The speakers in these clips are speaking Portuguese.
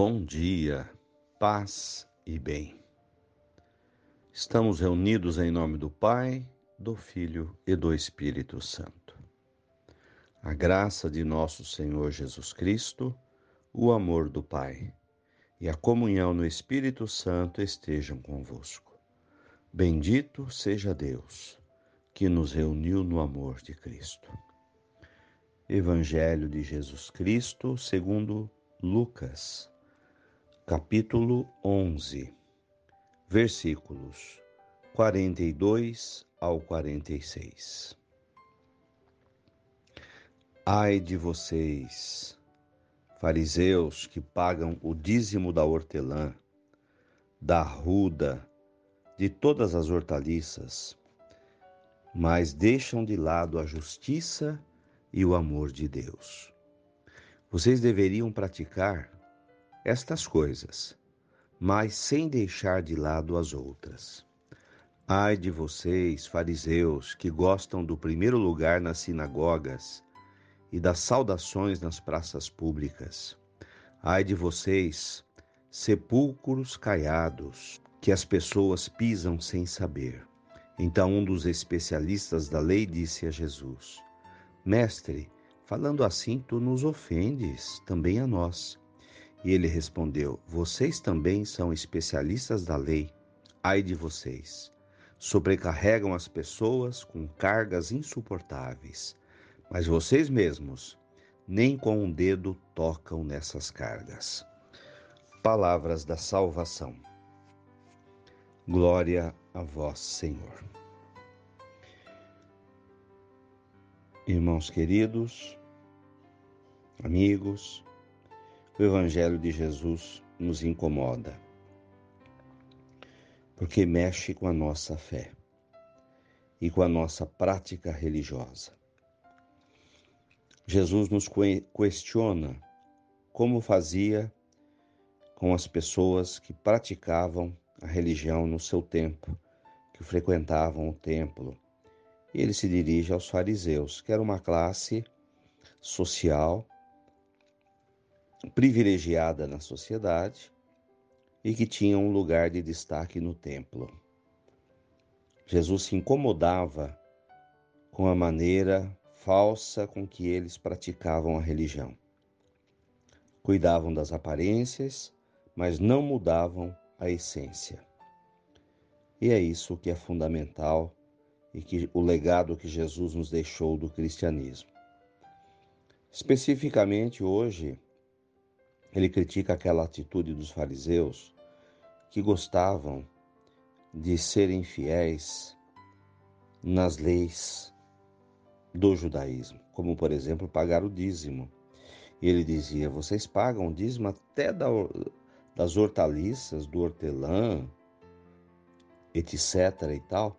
Bom dia, paz e bem. Estamos reunidos em nome do Pai, do Filho e do Espírito Santo. A graça de nosso Senhor Jesus Cristo, o amor do Pai e a comunhão no Espírito Santo estejam convosco. Bendito seja Deus, que nos reuniu no amor de Cristo. Evangelho de Jesus Cristo, segundo Lucas, capítulo 11, versículos 42 ao 46. Ai de vocês, fariseus que pagam o dízimo da hortelã, da ruda, de todas as hortaliças, mas deixam de lado a justiça e o amor de Deus. Vocês deveriam praticar estas coisas, mas sem deixar de lado as outras. Ai de vocês, fariseus, que gostam do primeiro lugar nas sinagogas e das saudações nas praças públicas. Ai de vocês, sepulcros caiados, que as pessoas pisam sem saber. Então um dos especialistas da lei disse a Jesus: Mestre, falando assim, tu nos ofendes, também a nós. E ele respondeu: Vocês também são especialistas da lei. Ai de vocês! Sobrecarregam as pessoas com cargas insuportáveis, mas vocês mesmos nem com um dedo tocam nessas cargas. Palavras da salvação. Glória a vós, Senhor. Irmãos queridos, amigos, o Evangelho de Jesus nos incomoda, porque mexe com a nossa fé e com a nossa prática religiosa. Jesus nos questiona como fazia com as pessoas que praticavam a religião no seu tempo, que frequentavam o templo ele se dirige aos fariseus, que era uma classe social privilegiada na sociedade e que tinha um lugar de destaque no templo. Jesus se incomodava com a maneira falsa com que eles praticavam a religião. Cuidavam das aparências, mas não mudavam a essência. E é isso que é fundamental e que o legado que Jesus nos deixou do cristianismo. Especificamente hoje, ele critica aquela atitude dos fariseus que gostavam de serem fiéis nas leis do judaísmo, como por exemplo pagar o dízimo. Ele dizia: vocês pagam o dízimo até das hortaliças, do hortelã, etc. e tal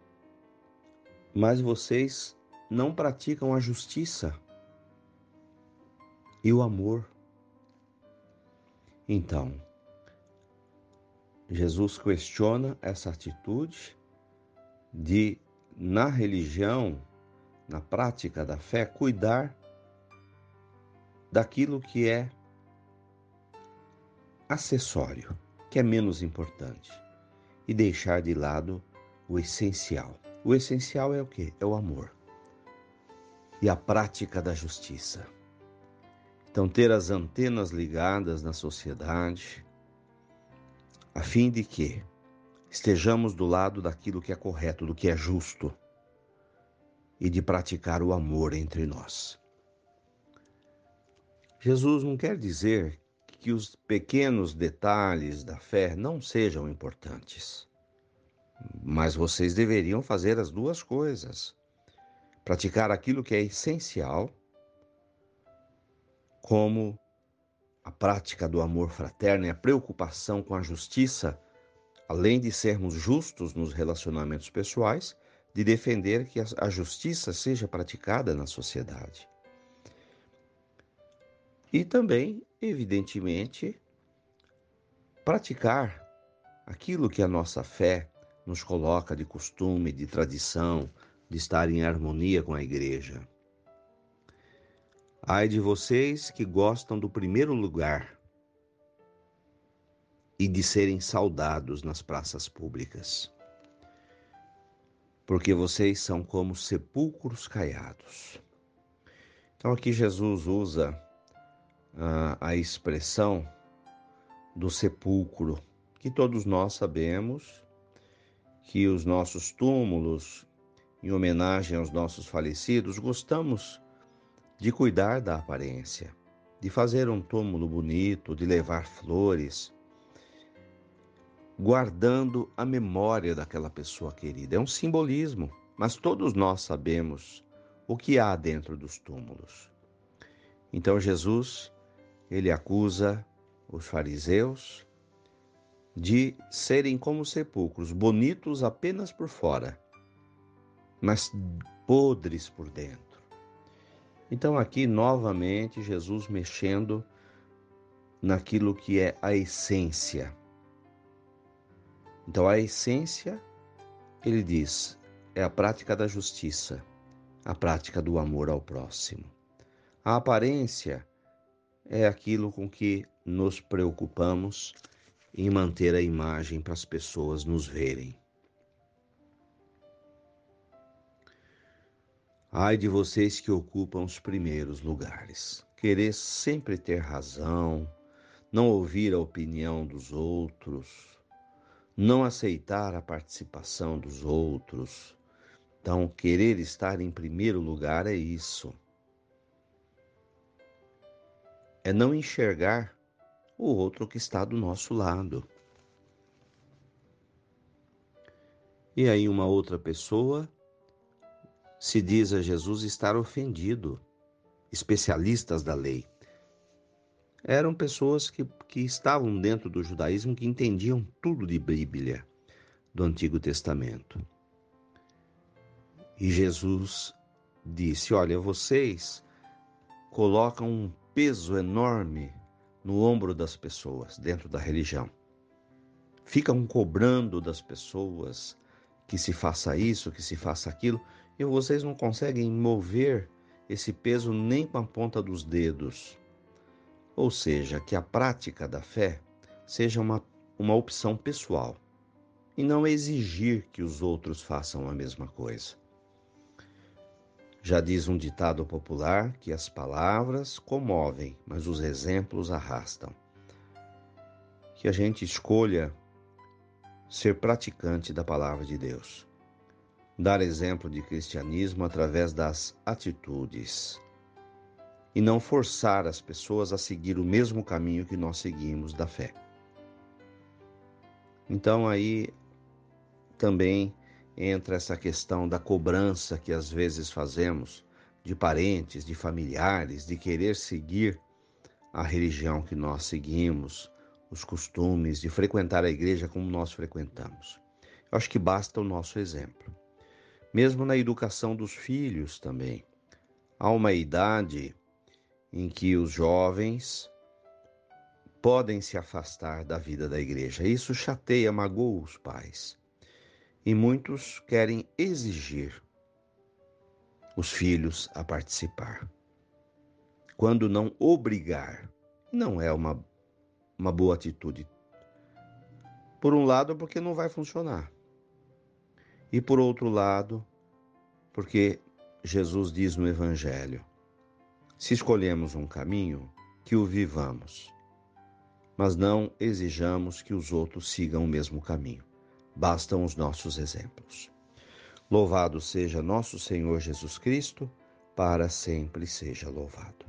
mas vocês não praticam a justiça e o amor. Então, Jesus questiona essa atitude de, na religião, na prática da fé, cuidar daquilo que é acessório, que é menos importante, e deixar de lado o essencial. O essencial é o que? É o amor e a prática da justiça. Então, ter as antenas ligadas na sociedade, a fim de que estejamos do lado daquilo que é correto, do que é justo, e de praticar o amor entre nós. Jesus não quer dizer que os pequenos detalhes da fé não sejam importantes. Mas vocês deveriam fazer as duas coisas: praticar aquilo que é essencial, como a prática do amor fraterno e a preocupação com a justiça, além de sermos justos nos relacionamentos pessoais, de defender que a justiça seja praticada na sociedade. E também, evidentemente, praticar aquilo que a nossa fé nos coloca de costume, de tradição, de estar em harmonia com a igreja. Ai de vocês que gostam do primeiro lugar e de serem saudados nas praças públicas. Porque vocês são como sepulcros caiados. Então aqui Jesus usa a, a expressão do sepulcro, que todos nós sabemos que os nossos túmulos, em homenagem aos nossos falecidos, gostamos de cuidar da aparência, de fazer um túmulo bonito, de levar flores, guardando a memória daquela pessoa querida. É um simbolismo, mas todos nós sabemos o que há dentro dos túmulos. Então Jesus, ele acusa os fariseus de serem como sepulcros, bonitos apenas por fora, mas podres por dentro. Então aqui novamente Jesus mexendo naquilo que é a essência então, a essência, ele diz, é a prática da justiça, a prática do amor ao próximo. A aparência é aquilo com que nos preocupamos em manter a imagem para as pessoas nos verem. Ai de vocês que ocupam os primeiros lugares. Querer sempre ter razão, não ouvir a opinião dos outros, não aceitar a participação dos outros. Então, querer estar em primeiro lugar é isso. É não enxergar o outro que está do nosso lado. E aí, uma outra pessoa se diz a Jesus estar ofendido, especialistas da lei eram pessoas que, que estavam dentro do judaísmo que entendiam tudo de Bíblia, do Antigo Testamento. E Jesus disse: Olha, vocês colocam um peso enorme no ombro das pessoas dentro da religião. Ficam cobrando das pessoas que se faça isso, que se faça aquilo, e vocês não conseguem mover esse peso nem com a ponta dos dedos ou seja, que a prática da fé seja uma, uma opção pessoal e não exigir que os outros façam a mesma coisa. Já diz um ditado popular que as palavras comovem, mas os exemplos arrastam. Que a gente escolha ser praticante da palavra de Deus, dar exemplo de cristianismo através das atitudes e não forçar as pessoas a seguir o mesmo caminho que nós seguimos da fé. Então aí também entra essa questão da cobrança que às vezes fazemos de parentes, de familiares, de querer seguir a religião que nós seguimos, os costumes, de frequentar a igreja como nós frequentamos. Eu acho que basta o nosso exemplo. Mesmo na educação dos filhos também. Há uma idade em que os jovens podem se afastar da vida da igreja. Isso chateia, magoa os pais. E muitos querem exigir os filhos a participar. Quando não obrigar, não é uma, uma boa atitude. Por um lado, porque não vai funcionar. E por outro lado, porque Jesus diz no Evangelho: se escolhemos um caminho, que o vivamos, mas não exijamos que os outros sigam o mesmo caminho. Bastam os nossos exemplos. Louvado seja nosso Senhor Jesus Cristo, para sempre seja louvado.